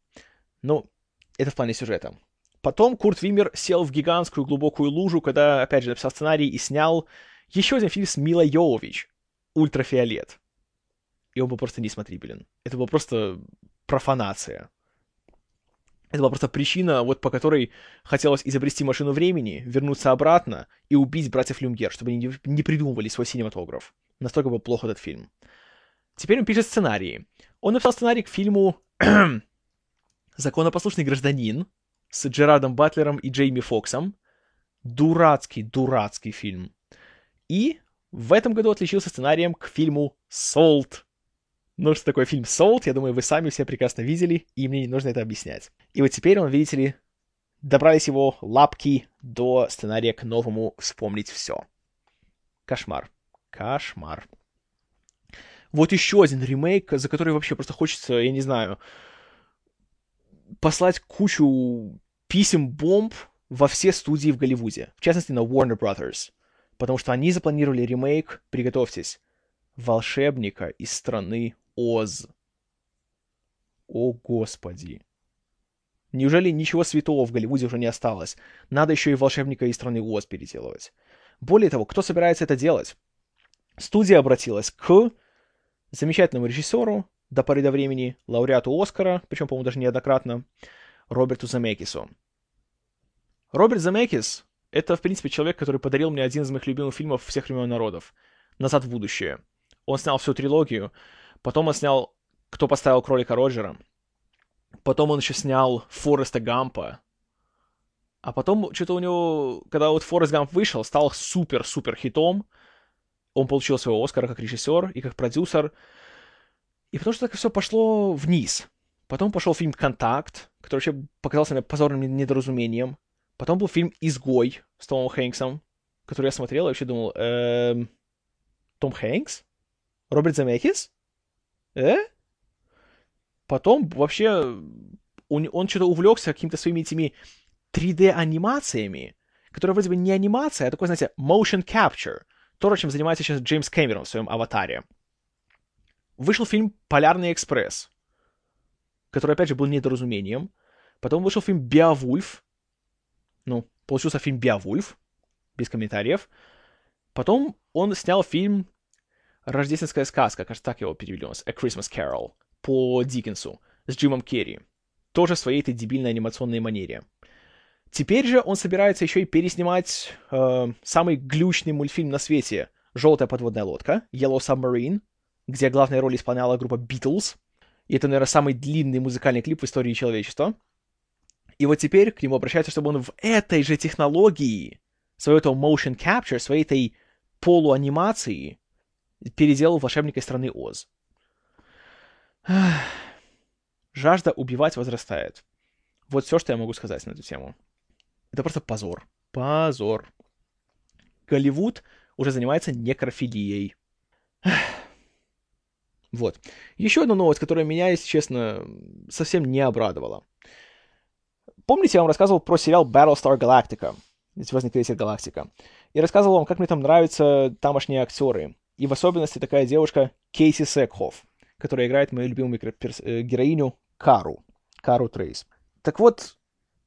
Ну, это в плане сюжета. Потом Курт Вимер сел в гигантскую глубокую лужу, когда, опять же, написал сценарий и снял еще один фильм с Милой Йовович «Ультрафиолет». И он был просто несмотрибелен. Это была просто профанация. Это была просто причина, вот по которой хотелось изобрести машину времени, вернуться обратно и убить братьев Люмьер, чтобы они не придумывали свой синематограф. Настолько был плох этот фильм. Теперь он пишет сценарии. Он написал сценарий к фильму «Законопослушный гражданин» с Джерардом Батлером и Джейми Фоксом. Дурацкий, дурацкий фильм. И в этом году отличился сценарием к фильму «Солт». Ну, что такое фильм «Солт», я думаю, вы сами все прекрасно видели, и мне не нужно это объяснять. И вот теперь он, видите ли, добрались его лапки до сценария к новому «Вспомнить все». Кошмар. Кошмар. Вот еще один ремейк, за который вообще просто хочется, я не знаю, послать кучу писем-бомб во все студии в Голливуде. В частности, на Warner Brothers. Потому что они запланировали ремейк, приготовьтесь, волшебника из страны Оз. О, господи. Неужели ничего святого в Голливуде уже не осталось? Надо еще и волшебника из страны Оз переделывать. Более того, кто собирается это делать? Студия обратилась к замечательному режиссеру, до поры до времени, лауреату Оскара, причем, по-моему, даже неоднократно, Роберту Замекису. Роберт Замекис — это, в принципе, человек, который подарил мне один из моих любимых фильмов всех времен народов — «Назад в будущее». Он снял всю трилогию, потом он снял «Кто поставил кролика Роджера», потом он еще снял «Фореста Гампа», а потом что-то у него, когда вот Форест Гамп вышел, стал супер-супер хитом — он получил своего Оскара как режиссер и как продюсер. И потому что так все пошло вниз. Потом пошел фильм «Контакт», который вообще показался мне позорным недоразумением. Потом был фильм «Изгой» с Томом Хэнксом, который я смотрел и вообще думал, эм, Том Хэнкс? Роберт Замекис? Э? Потом вообще он, он что-то увлекся какими-то своими этими 3D-анимациями, которые вроде бы не анимация, а такой, знаете, motion capture то, чем занимается сейчас Джеймс Кэмерон в своем «Аватаре». Вышел фильм «Полярный экспресс», который, опять же, был недоразумением. Потом вышел фильм «Беовульф». Ну, получился фильм «Беовульф», без комментариев. Потом он снял фильм «Рождественская сказка», кажется, так его перевели у нас, «A Christmas Carol» по Диккенсу с Джимом Керри. Тоже своей этой дебильной анимационной манере. Теперь же он собирается еще и переснимать э, самый глючный мультфильм на свете «Желтая подводная лодка» Yellow Submarine, где главную роль исполняла группа Beatles. И это, наверное, самый длинный музыкальный клип в истории человечества. И вот теперь к нему обращаются, чтобы он в этой же технологии, своей этого motion capture, своей этой полуанимации переделал волшебника из страны Оз. Жажда убивать возрастает. Вот все, что я могу сказать на эту тему. Это просто позор. Позор. Голливуд уже занимается некрофилией. Вот. Еще одна новость, которая меня, если честно, совсем не обрадовала. Помните, я вам рассказывал про сериал Battlestar Galactica? Звездный крейсер Галактика. И рассказывал вам, как мне там нравятся тамошние актеры. И в особенности такая девушка Кейси Секхоф, которая играет мою любимую э, героиню Кару. Кару Трейс. Так вот,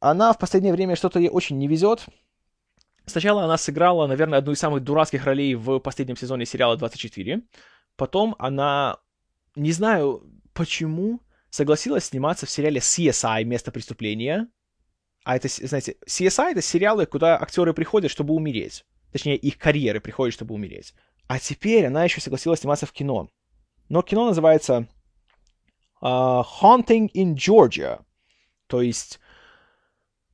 она в последнее время что-то ей очень не везет. Сначала она сыграла, наверное, одну из самых дурацких ролей в последнем сезоне сериала 24. Потом она, не знаю почему, согласилась сниматься в сериале CSI «Место преступления». А это, знаете, CSI — это сериалы, куда актеры приходят, чтобы умереть. Точнее, их карьеры приходят, чтобы умереть. А теперь она еще согласилась сниматься в кино. Но кино называется uh, Haunting in Georgia. То есть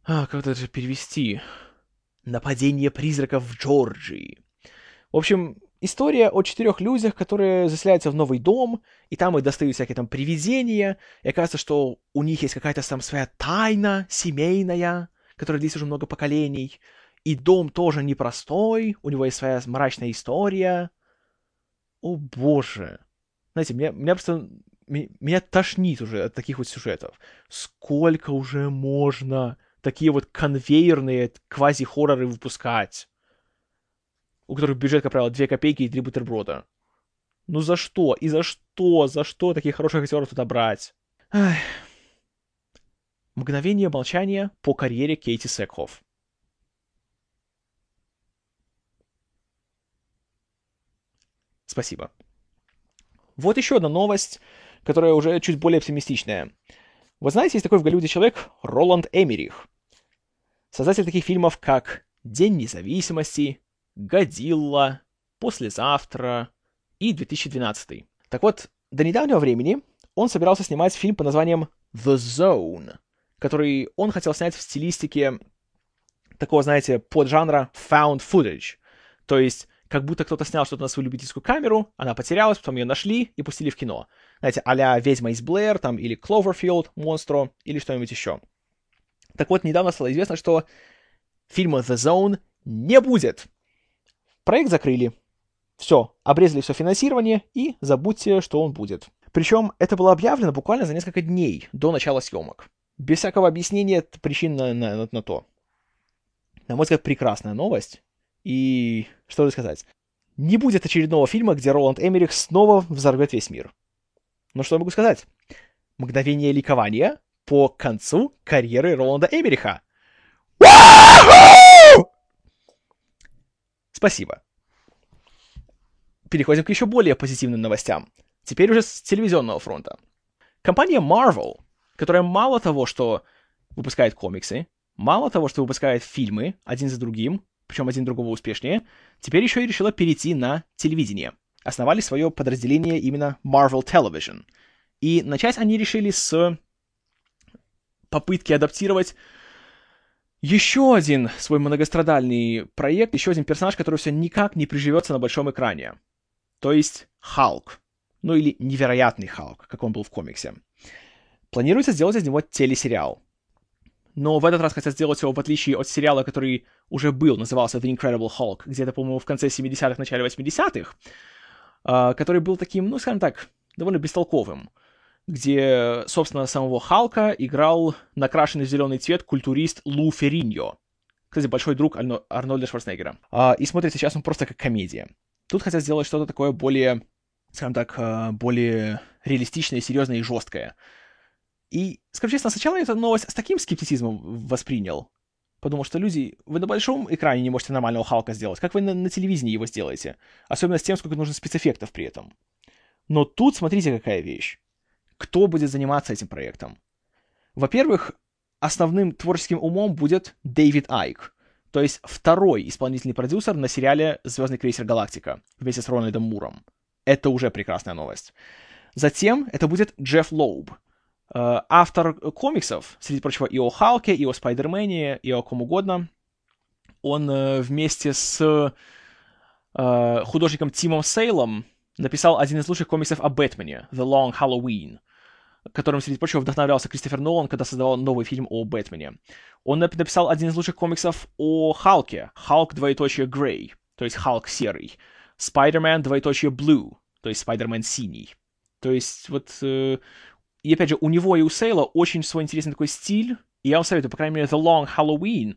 а, как это же перевести? Нападение призраков в Джорджии. В общем, история о четырех людях, которые заселяются в новый дом, и там их достают всякие там привидения, и оказывается, что у них есть какая-то там своя тайна семейная, которая длится уже много поколений, и дом тоже непростой, у него есть своя мрачная история. О боже. Знаете, меня, меня просто... Меня тошнит уже от таких вот сюжетов. Сколько уже можно такие вот конвейерные квази-хорроры выпускать? у которых бюджет, как правило, 2 копейки и 3 бутерброда. Ну за что? И за что? За что таких хороших актеров туда брать? Ах. Мгновение молчания по карьере Кейти Секхофф. Спасибо. Вот еще одна новость, которая уже чуть более оптимистичная. Вы знаете, есть такой в Голливуде человек Роланд Эмерих. Создатель таких фильмов, как «День независимости», «Годилла», «Послезавтра» и 2012. Так вот, до недавнего времени он собирался снимать фильм под названием «The Zone», который он хотел снять в стилистике такого, знаете, поджанра found footage. То есть, как будто кто-то снял что-то на свою любительскую камеру, она потерялась, потом ее нашли и пустили в кино. Знаете, а-ля «Ведьма из Блэр» там, или «Cloverfield», «Монстро» или что-нибудь еще. Так вот, недавно стало известно, что фильма «The Zone» не будет. Проект закрыли. Все, обрезали все финансирование и забудьте, что он будет. Причем это было объявлено буквально за несколько дней до начала съемок. Без всякого объяснения причин на, на, на то. На мой взгляд, прекрасная новость. И что сказать? Не будет очередного фильма, где Роланд Эмерих снова взорвет весь мир. Но что я могу сказать? Мгновение ликования по концу карьеры Роланда Эмериха. Спасибо. Переходим к еще более позитивным новостям. Теперь уже с телевизионного фронта. Компания Marvel, которая мало того, что выпускает комиксы, мало того, что выпускает фильмы один за другим, причем один другого успешнее, теперь еще и решила перейти на телевидение. Основали свое подразделение именно Marvel Television. И начать они решили с попытки адаптировать еще один свой многострадальный проект, еще один персонаж, который все никак не приживется на большом экране. То есть Халк. Ну или невероятный Халк, как он был в комиксе. Планируется сделать из него телесериал. Но в этот раз хотят сделать его в отличие от сериала, который уже был, назывался The Incredible Hulk, где-то, по-моему, в конце 70-х, начале 80-х, а, который был таким, ну, скажем так, довольно бестолковым где, собственно, самого Халка играл накрашенный в зеленый цвет культурист Лу Ферриньо. Кстати, большой друг Арно- Арнольда Шварценеггера. А, и смотрится сейчас он просто как комедия. Тут хотят сделать что-то такое более, скажем так, а, более реалистичное, серьезное и жесткое. И, скажу честно, сначала я эту новость с таким скептицизмом воспринял. Потому что люди, вы на большом экране не можете нормального Халка сделать. Как вы на, на телевидении его сделаете? Особенно с тем, сколько нужно спецэффектов при этом. Но тут смотрите, какая вещь кто будет заниматься этим проектом. Во-первых, основным творческим умом будет Дэвид Айк, то есть второй исполнительный продюсер на сериале «Звездный крейсер Галактика» вместе с Рональдом Муром. Это уже прекрасная новость. Затем это будет Джефф Лоуб, автор комиксов, среди прочего, и о Халке, и о Спайдермене, и о ком угодно. Он э, вместе с э, художником Тимом Сейлом написал один из лучших комиксов о Бэтмене, The Long Halloween — которым, среди прочего, вдохновлялся Кристофер Нолан, когда создавал новый фильм о Бэтмене. Он написал один из лучших комиксов о Халке, Халк, двоеточие, Грей, то есть Халк серый, Спайдермен, двоеточие, Blue, то есть Спайдермен синий. То есть вот... Э, и опять же, у него и у Сейла очень свой интересный такой стиль, и я вам советую, по крайней мере, The Long Halloween,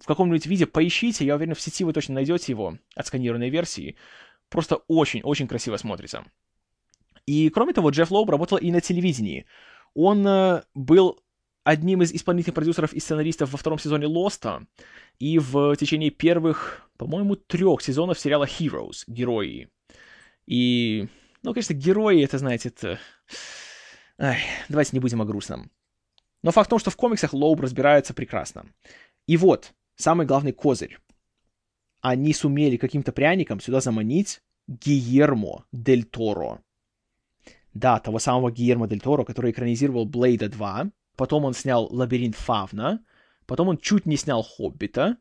в каком-нибудь виде поищите, я уверен, в сети вы точно найдете его, отсканированной версии. Просто очень-очень красиво смотрится. И, кроме того, Джефф Лоуб работал и на телевидении. Он э, был одним из исполнительных продюсеров и сценаристов во втором сезоне Лоста и в течение первых, по-моему, трех сезонов сериала Heroes, Герои. И, ну, конечно, герои, это, знаете, это... Ай, давайте не будем о грустном. Но факт в том, что в комиксах Лоуб разбирается прекрасно. И вот, самый главный козырь. Они сумели каким-то пряником сюда заманить Гиермо Дель Торо. Да, того самого Гиермо Дель Торо, который экранизировал Блейда 2. Потом он снял Лабиринт Фавна. Потом он чуть не снял Хоббита.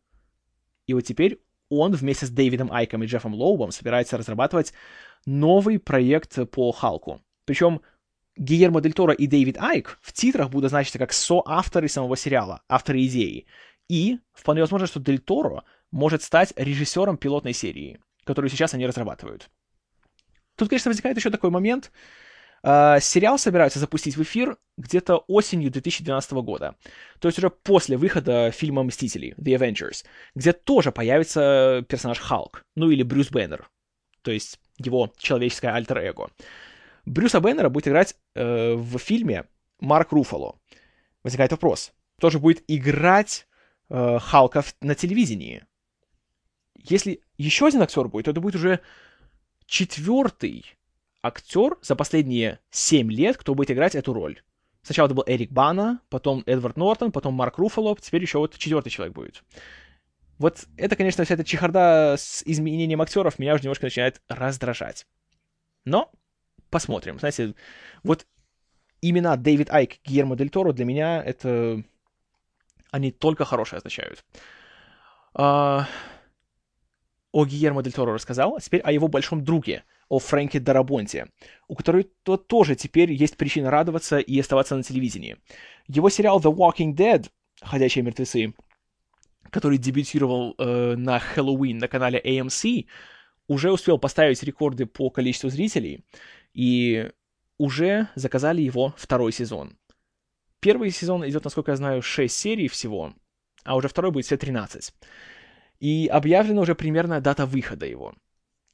И вот теперь он вместе с Дэвидом Айком и Джеффом Лоубом собирается разрабатывать новый проект по Халку. Причем Гильермо Дель Торо и Дэвид Айк в титрах будут значиться как соавторы самого сериала, авторы идеи. И вполне возможно, что Дель Торо может стать режиссером пилотной серии, которую сейчас они разрабатывают. Тут, конечно, возникает еще такой момент. Uh, сериал собираются запустить в эфир где-то осенью 2012 года. То есть уже после выхода фильма «Мстители» The Avengers, где тоже появится персонаж Халк, ну или Брюс Бэннер, то есть его человеческое альтер-эго. Брюса Бэннера будет играть э, в фильме Марк Руфало. Возникает вопрос, кто же будет играть э, Халка на телевидении? Если еще один актер будет, то это будет уже четвертый актер за последние семь лет, кто будет играть эту роль. Сначала это был Эрик Бана, потом Эдвард Нортон, потом Марк Руфало, теперь еще вот четвертый человек будет. Вот это, конечно, вся эта чехарда с изменением актеров меня уже немножко начинает раздражать. Но посмотрим. Знаете, вот имена Дэвид Айк, Гермо Дель Торо для меня это... Они только хорошее означают. А... О Гиермо Дель Торо рассказал, а теперь о его большом друге, о Фрэнке Дарабонте, у которого то тоже теперь есть причина радоваться и оставаться на телевидении. Его сериал The Walking Dead, «Ходячие мертвецы», который дебютировал э, на Хэллоуин на канале AMC, уже успел поставить рекорды по количеству зрителей, и уже заказали его второй сезон. Первый сезон идет, насколько я знаю, 6 серий всего, а уже второй будет все 13. И объявлена уже примерная дата выхода его.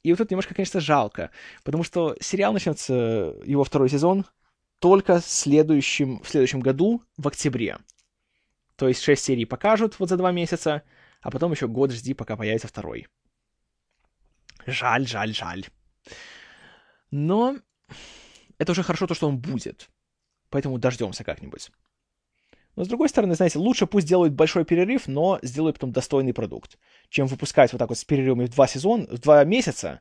И вот тут немножко, конечно, жалко, потому что сериал начнется, его второй сезон, только в следующем, в следующем году, в октябре. То есть 6 серий покажут вот за два месяца, а потом еще год жди, пока появится второй. Жаль, жаль, жаль. Но это уже хорошо то, что он будет. Поэтому дождемся как-нибудь. Но с другой стороны, знаете, лучше пусть делают большой перерыв, но сделают потом достойный продукт, чем выпускать вот так вот с перерывами в два сезона, в два месяца,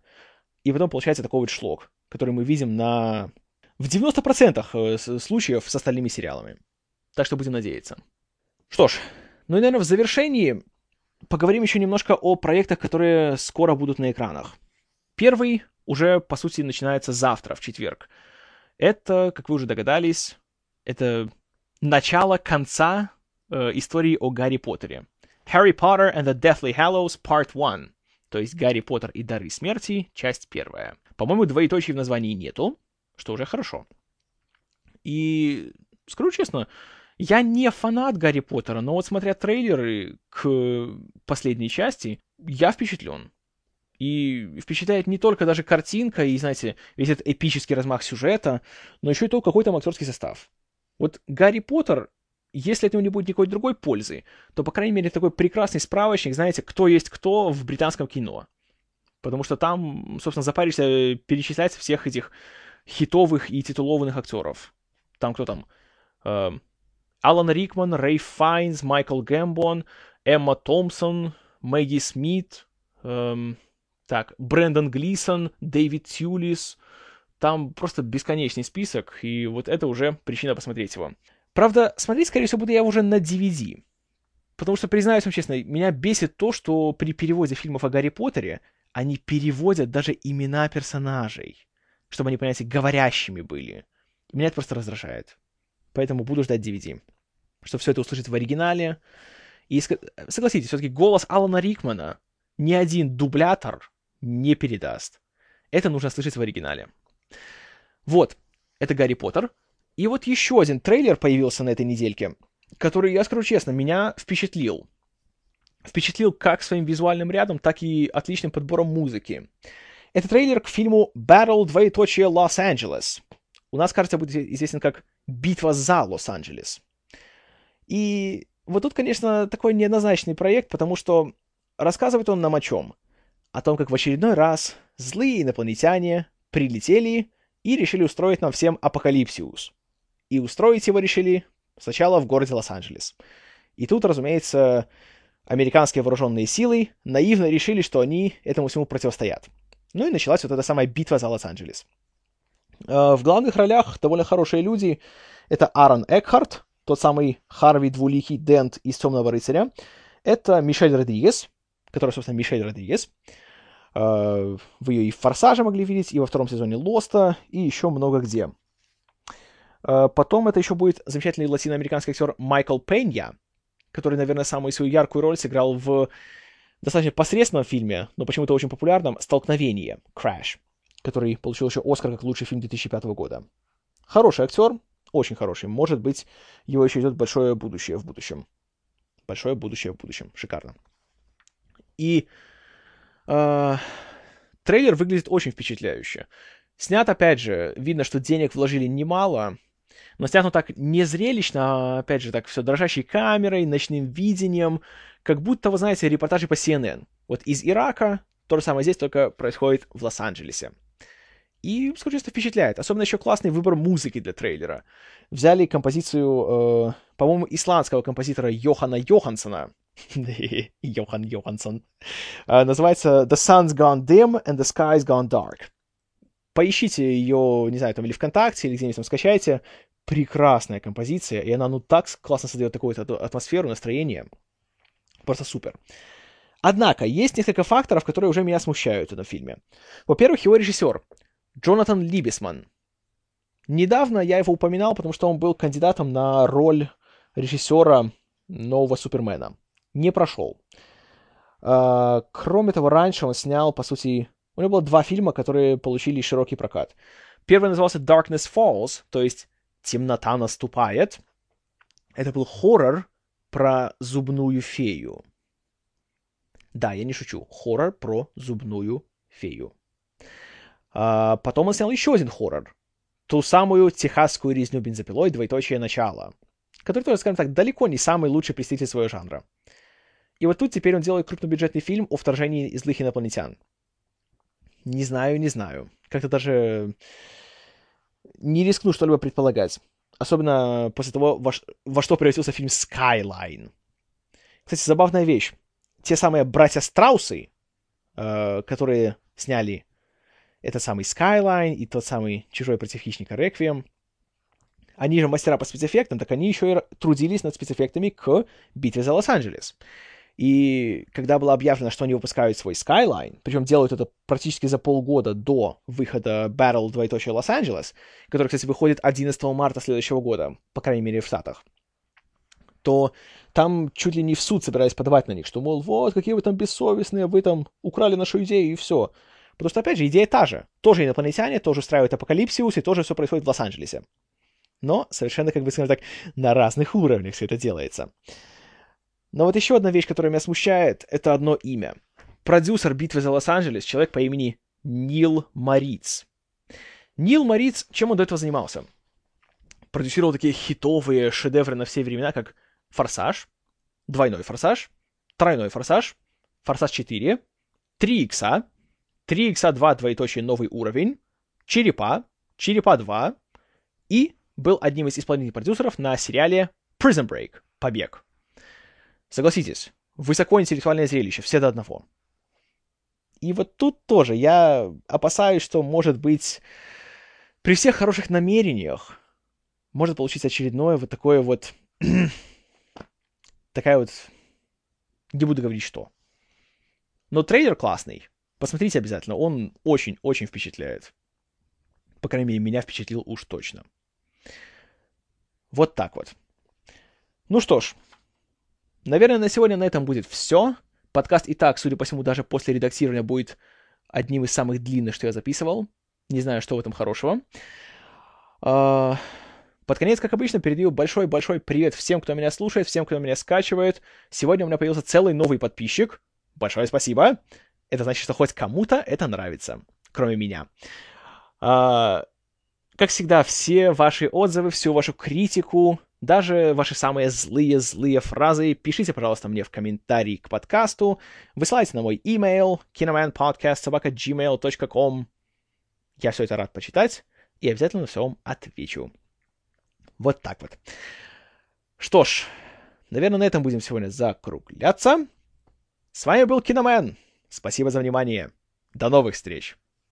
и потом получается такой вот шлок, который мы видим на... в 90% э, случаев с остальными сериалами. Так что будем надеяться. Что ж, ну и, наверное, в завершении поговорим еще немножко о проектах, которые скоро будут на экранах. Первый уже, по сути, начинается завтра, в четверг. Это, как вы уже догадались, это начало конца э, истории о Гарри Поттере. Harry Potter and the Deathly Hallows Part 1. То есть Гарри Поттер и Дары Смерти, часть первая. По-моему, двоеточий в названии нету, что уже хорошо. И, скажу честно, я не фанат Гарри Поттера, но вот смотря трейлеры к последней части, я впечатлен. И впечатляет не только даже картинка и, знаете, весь этот эпический размах сюжета, но еще и то, какой там актерский состав. Вот Гарри Поттер, если от него не будет никакой другой пользы, то, по крайней мере, такой прекрасный справочник, знаете, кто есть кто в британском кино. Потому что там, собственно, запаришься перечислять всех этих хитовых и титулованных актеров. Там кто там? Э, Алан Рикман, Рэй Файнс, Майкл Гэмбон, Эмма Томпсон, Мэгги Смит, эм, так, Брэндон Глисон, Дэвид Тюлис, там просто бесконечный список, и вот это уже причина посмотреть его. Правда, смотреть, скорее всего, буду я уже на DVD. Потому что, признаюсь вам честно, меня бесит то, что при переводе фильмов о Гарри Поттере они переводят даже имена персонажей, чтобы они, понимаете, говорящими были. Меня это просто раздражает. Поэтому буду ждать DVD. Чтобы все это услышать в оригинале. И согласитесь, все-таки голос Алана Рикмана ни один дублятор не передаст. Это нужно слышать в оригинале. Вот, это Гарри Поттер. И вот еще один трейлер появился на этой недельке, который, я скажу честно, меня впечатлил. Впечатлил как своим визуальным рядом, так и отличным подбором музыки. Это трейлер к фильму Battle, двоеточие, Лос-Анджелес. У нас, кажется, будет известен как «Битва за Лос-Анджелес». И вот тут, конечно, такой неоднозначный проект, потому что рассказывает он нам о чем? О том, как в очередной раз злые инопланетяне прилетели и решили устроить нам всем апокалипсиус. И устроить его решили сначала в городе Лос-Анджелес. И тут, разумеется, американские вооруженные силы наивно решили, что они этому всему противостоят. Ну и началась вот эта самая битва за Лос-Анджелес. Э, в главных ролях довольно хорошие люди. Это Аарон Экхарт, тот самый Харви Двуликий Дент из «Темного рыцаря». Это Мишель Родригес, которая, собственно, Мишель Родригес. Вы ее и в «Форсаже» могли видеть, и во втором сезоне «Лоста», и еще много где. Потом это еще будет замечательный латиноамериканский актер Майкл Пенья, который, наверное, самую свою яркую роль сыграл в достаточно посредственном фильме, но почему-то очень популярном «Столкновение» Crash, который получил еще Оскар как лучший фильм 2005 года. Хороший актер, очень хороший. Может быть, его еще идет большое будущее в будущем. Большое будущее в будущем. Шикарно. И э, трейлер выглядит очень впечатляюще. Снят, опять же, видно, что денег вложили немало, но снято так незрелищно, а, опять же, так все дрожащей камерой, ночным видением, как будто, вы знаете, репортажи по CNN. Вот из Ирака то же самое здесь, только происходит в Лос-Анджелесе. И, скажу честно, впечатляет. Особенно еще классный выбор музыки для трейлера. Взяли композицию, э, по-моему, исландского композитора Йохана Йохансона. Йохан Йохансон. Э, называется The Sun's Gone Dim and the Sky's Gone Dark. Поищите ее, не знаю, там или ВКонтакте, или где-нибудь там скачайте. Прекрасная композиция, и она, ну, так классно создает такую атмосферу, настроение. Просто супер. Однако, есть несколько факторов, которые уже меня смущают в этом фильме. Во-первых, его режиссер. Джонатан Либисман. Недавно я его упоминал, потому что он был кандидатом на роль режиссера нового Супермена. Не прошел. А, кроме того, раньше он снял, по сути, у него было два фильма, которые получили широкий прокат. Первый назывался Darkness Falls, то есть «Темнота наступает». Это был хоррор про зубную фею. Да, я не шучу. Хоррор про зубную фею. А, потом он снял еще один хоррор. Ту самую техасскую резню бензопилой «Двоеточие начало», который тоже, скажем так, далеко не самый лучший представитель своего жанра. И вот тут теперь он делает крупнобюджетный фильм о вторжении злых инопланетян. Не знаю, не знаю. Как-то даже не рискну что-либо предполагать. Особенно после того, во, во что превратился фильм Skyline. Кстати, забавная вещь. Те самые братья Страусы, э, которые сняли это самый Skyline и тот самый Чужой против хищника Реквием. Они же мастера по спецэффектам, так они еще и трудились над спецэффектами к битве за Лос-Анджелес. И когда было объявлено, что они выпускают свой Skyline, причем делают это практически за полгода до выхода Battle двоеточие Лос-Анджелес, который, кстати, выходит 11 марта следующего года, по крайней мере, в Штатах, то там чуть ли не в суд собирались подавать на них, что, мол, вот, какие вы там бессовестные, вы там украли нашу идею и все. Потому что, опять же, идея та же. Тоже инопланетяне, тоже устраивают апокалипсис, и тоже все происходит в Лос-Анджелесе. Но совершенно, как бы, скажем так, на разных уровнях все это делается. Но вот еще одна вещь, которая меня смущает, это одно имя. Продюсер «Битвы за Лос-Анджелес» — человек по имени Нил Мариц. Нил Мариц, чем он до этого занимался? Продюсировал такие хитовые шедевры на все времена, как «Форсаж», «Двойной форсаж», «Тройной форсаж», «Форсаж 4», «Три икса», 3x2 двоеточие новый уровень, Черепа, Черепа 2 и был одним из исполнительных продюсеров на сериале Prison Break, Побег. Согласитесь, высокоинтеллектуальное зрелище, все до одного. И вот тут тоже я опасаюсь, что, может быть, при всех хороших намерениях может получиться очередное вот такое вот... такая вот... Не буду говорить что. Но трейлер классный. Посмотрите обязательно, он очень-очень впечатляет. По крайней мере, меня впечатлил уж точно. Вот так вот. Ну что ж, наверное, на сегодня на этом будет все. Подкаст и так, судя по всему, даже после редактирования будет одним из самых длинных, что я записывал. Не знаю, что в этом хорошего. А, под конец, как обычно, передаю большой-большой привет всем, кто меня слушает, всем, кто меня скачивает. Сегодня у меня появился целый новый подписчик. Большое спасибо это значит, что хоть кому-то это нравится, кроме меня. А, как всегда, все ваши отзывы, всю вашу критику, даже ваши самые злые-злые фразы пишите, пожалуйста, мне в комментарии к подкасту, высылайте на мой email kinomanpodcast.gmail.com Я все это рад почитать и обязательно все вам отвечу. Вот так вот. Что ж, наверное, на этом будем сегодня закругляться. С вами был Киномен. Спасибо за внимание. До новых встреч!